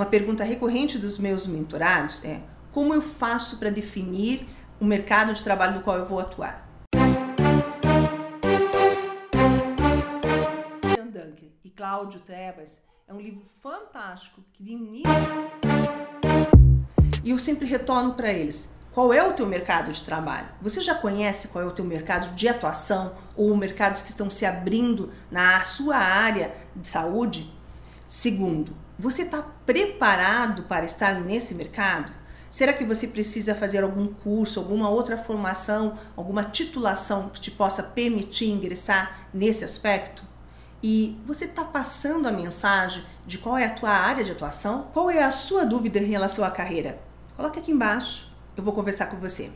Uma pergunta recorrente dos meus mentorados é: como eu faço para definir o mercado de trabalho no qual eu vou atuar? Duncan e Cláudio Trebas é um livro fantástico que de início e eu sempre retorno para eles. Qual é o teu mercado de trabalho? Você já conhece qual é o teu mercado de atuação ou mercados que estão se abrindo na sua área de saúde? Segundo, você está preparado para estar nesse mercado? Será que você precisa fazer algum curso, alguma outra formação, alguma titulação que te possa permitir ingressar nesse aspecto? E você está passando a mensagem de qual é a tua área de atuação? Qual é a sua dúvida em relação à carreira? Coloque aqui embaixo, eu vou conversar com você.